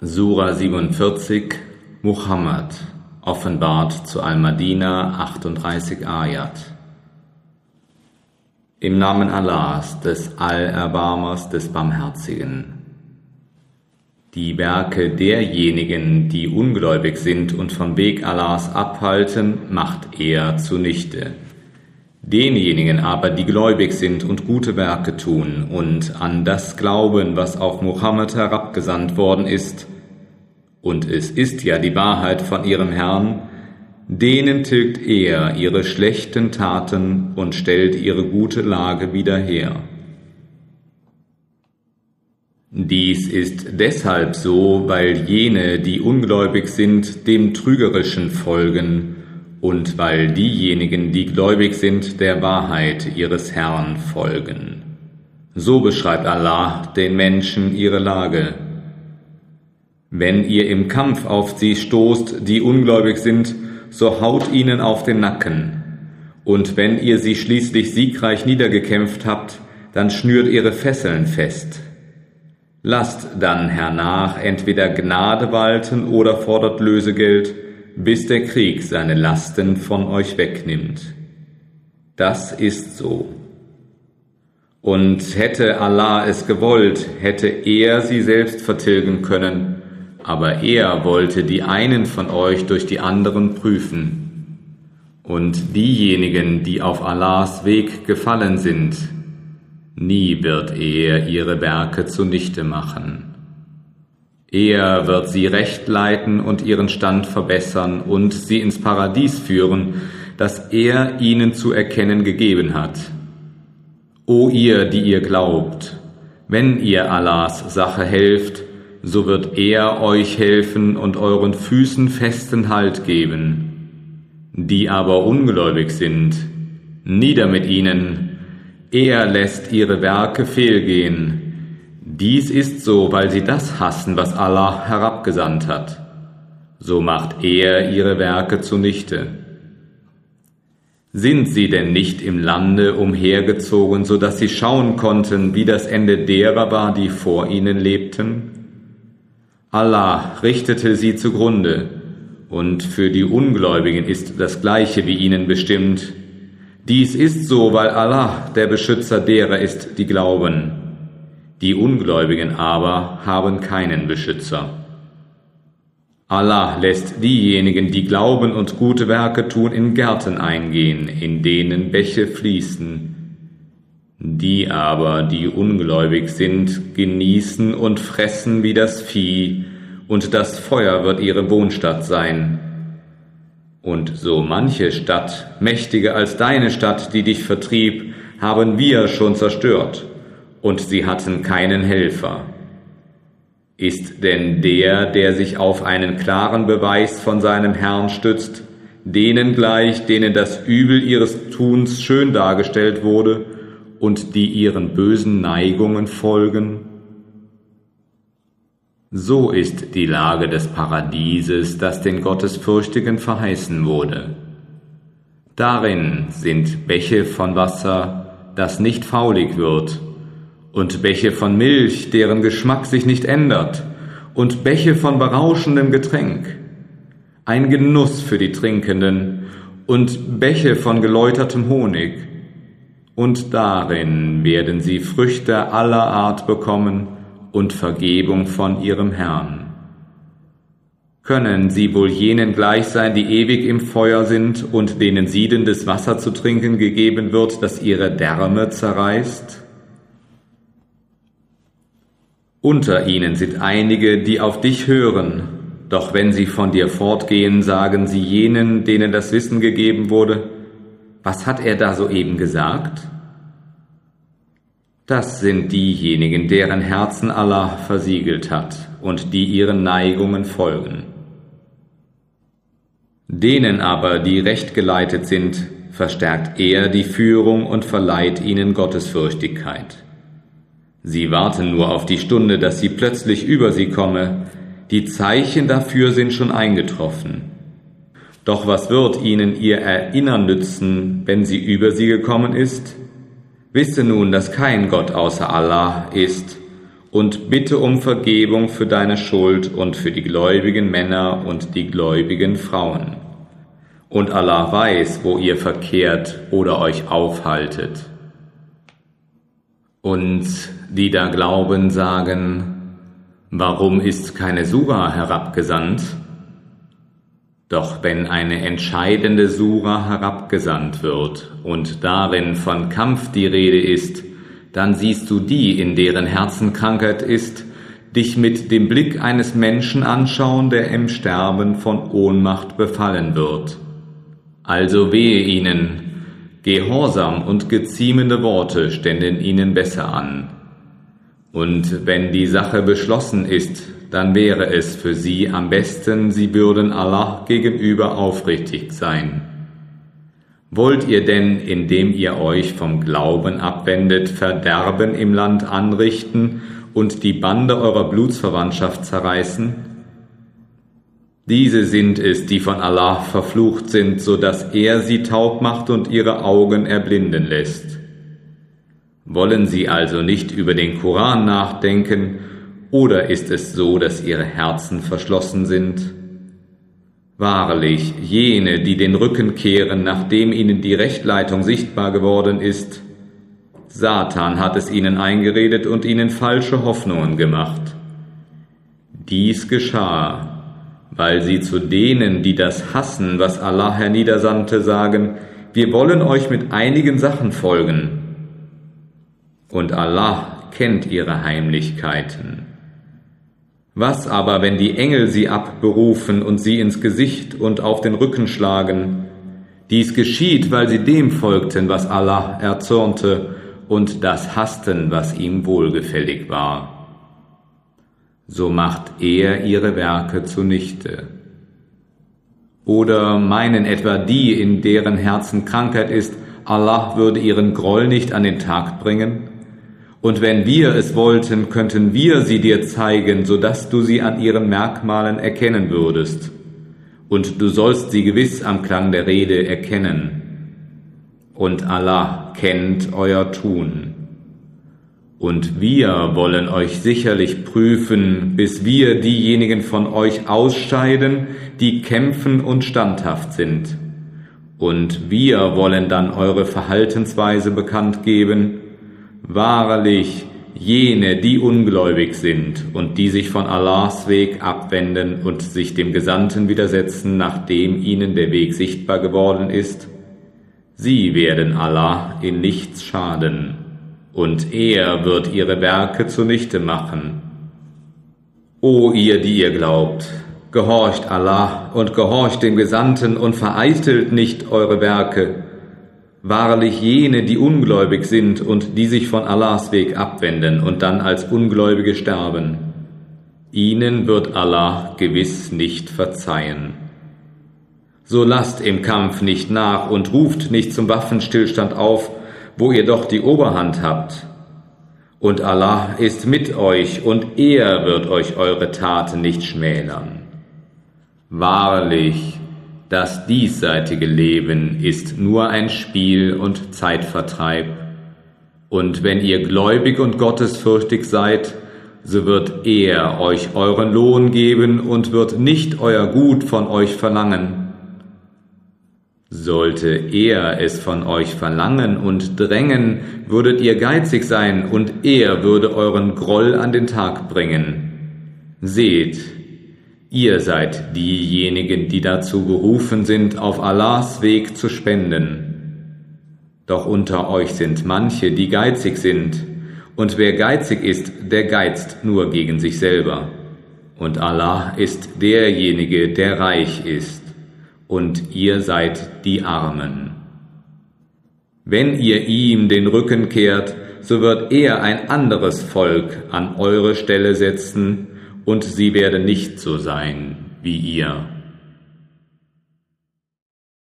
Sura 47 Muhammad offenbart zu Al-Madina 38 Ayat Im Namen Allahs, des Allerbarmers, des Barmherzigen. Die Werke derjenigen, die ungläubig sind und vom Weg Allahs abhalten, macht er zunichte. Denjenigen aber, die gläubig sind und gute Werke tun und an das glauben, was auf Muhammad herabgesandt worden ist, und es ist ja die Wahrheit von ihrem Herrn, denen tilgt er ihre schlechten Taten und stellt ihre gute Lage wieder her. Dies ist deshalb so, weil jene, die ungläubig sind, dem Trügerischen folgen, und weil diejenigen, die gläubig sind, der Wahrheit ihres Herrn folgen. So beschreibt Allah den Menschen ihre Lage. Wenn ihr im Kampf auf sie stoßt, die ungläubig sind, so haut ihnen auf den Nacken. Und wenn ihr sie schließlich siegreich niedergekämpft habt, dann schnürt ihre Fesseln fest. Lasst dann hernach entweder Gnade walten oder fordert Lösegeld, bis der Krieg seine Lasten von euch wegnimmt. Das ist so. Und hätte Allah es gewollt, hätte er sie selbst vertilgen können, aber er wollte die einen von euch durch die anderen prüfen. Und diejenigen, die auf Allahs Weg gefallen sind, nie wird er ihre Werke zunichte machen. Er wird sie recht leiten und ihren Stand verbessern und sie ins Paradies führen, das er ihnen zu erkennen gegeben hat. O ihr, die ihr glaubt, wenn ihr Allahs Sache helft, so wird er euch helfen und euren Füßen festen Halt geben. Die aber ungläubig sind, nieder mit ihnen, er lässt ihre Werke fehlgehen, dies ist so, weil sie das hassen, was Allah herabgesandt hat. So macht er ihre Werke zunichte. Sind sie denn nicht im Lande umhergezogen, so dass sie schauen konnten, wie das Ende derer war, die vor ihnen lebten? Allah richtete sie zugrunde, und für die Ungläubigen ist das Gleiche wie ihnen bestimmt. Dies ist so, weil Allah der Beschützer derer ist, die glauben. Die Ungläubigen aber haben keinen Beschützer. Allah lässt diejenigen, die glauben und gute Werke tun, in Gärten eingehen, in denen Bäche fließen. Die aber, die ungläubig sind, genießen und fressen wie das Vieh, und das Feuer wird ihre Wohnstatt sein. Und so manche Stadt, mächtiger als deine Stadt, die dich vertrieb, haben wir schon zerstört und sie hatten keinen Helfer. Ist denn der, der sich auf einen klaren Beweis von seinem Herrn stützt, denen gleich, denen das Übel ihres Tuns schön dargestellt wurde und die ihren bösen Neigungen folgen? So ist die Lage des Paradieses, das den Gottesfürchtigen verheißen wurde. Darin sind Bäche von Wasser, das nicht faulig wird, und Bäche von Milch, deren Geschmack sich nicht ändert, und Bäche von berauschendem Getränk, ein Genuss für die Trinkenden, und Bäche von geläutertem Honig, und darin werden sie Früchte aller Art bekommen und Vergebung von ihrem Herrn. Können sie wohl jenen gleich sein, die ewig im Feuer sind und denen siedendes Wasser zu trinken gegeben wird, das ihre Därme zerreißt? Unter ihnen sind einige, die auf dich hören, doch wenn sie von dir fortgehen, sagen sie jenen, denen das Wissen gegeben wurde, was hat er da soeben gesagt? Das sind diejenigen, deren Herzen Allah versiegelt hat und die ihren Neigungen folgen. Denen aber, die recht geleitet sind, verstärkt er die Führung und verleiht ihnen Gottesfürchtigkeit. Sie warten nur auf die Stunde, dass sie plötzlich über sie komme. Die Zeichen dafür sind schon eingetroffen. Doch was wird ihnen ihr Erinnern nützen, wenn sie über sie gekommen ist? Wisse nun, dass kein Gott außer Allah ist und bitte um Vergebung für deine Schuld und für die gläubigen Männer und die gläubigen Frauen. Und Allah weiß, wo ihr verkehrt oder euch aufhaltet. Und die da glauben, sagen, warum ist keine Sura herabgesandt? Doch wenn eine entscheidende Sura herabgesandt wird und darin von Kampf die Rede ist, dann siehst du die, in deren Herzen Krankheit ist, dich mit dem Blick eines Menschen anschauen, der im Sterben von Ohnmacht befallen wird. Also wehe ihnen, Gehorsam und geziemende Worte ständen ihnen besser an. Und wenn die Sache beschlossen ist, dann wäre es für sie am besten, sie würden Allah gegenüber aufrichtig sein. Wollt ihr denn, indem ihr euch vom Glauben abwendet, Verderben im Land anrichten und die Bande eurer Blutsverwandtschaft zerreißen? Diese sind es, die von Allah verflucht sind, so dass er sie taub macht und ihre Augen erblinden lässt. Wollen sie also nicht über den Koran nachdenken oder ist es so, dass ihre Herzen verschlossen sind? Wahrlich, jene, die den Rücken kehren, nachdem ihnen die Rechtleitung sichtbar geworden ist, Satan hat es ihnen eingeredet und ihnen falsche Hoffnungen gemacht. Dies geschah, weil sie zu denen, die das hassen, was Allah herniedersandte, sagen, wir wollen euch mit einigen Sachen folgen. Und Allah kennt ihre Heimlichkeiten. Was aber, wenn die Engel sie abberufen und sie ins Gesicht und auf den Rücken schlagen? Dies geschieht, weil sie dem folgten, was Allah erzürnte, und das hassten, was ihm wohlgefällig war. So macht er ihre Werke zunichte. Oder meinen etwa die, in deren Herzen Krankheit ist, Allah würde ihren Groll nicht an den Tag bringen? Und wenn wir es wollten, könnten wir sie dir zeigen, so dass du sie an ihren Merkmalen erkennen würdest. Und du sollst sie gewiss am Klang der Rede erkennen. Und Allah kennt euer Tun. Und wir wollen euch sicherlich prüfen, bis wir diejenigen von euch ausscheiden, die kämpfen und standhaft sind. Und wir wollen dann eure Verhaltensweise bekannt geben, Wahrlich, jene, die ungläubig sind und die sich von Allahs Weg abwenden und sich dem Gesandten widersetzen, nachdem ihnen der Weg sichtbar geworden ist, sie werden Allah in nichts schaden, und er wird ihre Werke zunichte machen. O ihr, die ihr glaubt, gehorcht Allah und gehorcht dem Gesandten und vereitelt nicht eure Werke, Wahrlich jene, die ungläubig sind und die sich von Allahs Weg abwenden und dann als Ungläubige sterben, ihnen wird Allah gewiss nicht verzeihen. So lasst im Kampf nicht nach und ruft nicht zum Waffenstillstand auf, wo ihr doch die Oberhand habt. Und Allah ist mit euch und er wird euch eure Taten nicht schmälern. Wahrlich, das diesseitige Leben ist nur ein Spiel und Zeitvertreib. Und wenn ihr gläubig und gottesfürchtig seid, so wird er euch euren Lohn geben und wird nicht euer Gut von euch verlangen. Sollte er es von euch verlangen und drängen, würdet ihr geizig sein und er würde euren Groll an den Tag bringen. Seht, Ihr seid diejenigen, die dazu berufen sind, auf Allahs Weg zu spenden. Doch unter euch sind manche, die geizig sind, und wer geizig ist, der geizt nur gegen sich selber. Und Allah ist derjenige, der reich ist, und ihr seid die Armen. Wenn ihr ihm den Rücken kehrt, so wird er ein anderes Volk an eure Stelle setzen, und sie werden nicht so sein wie ihr.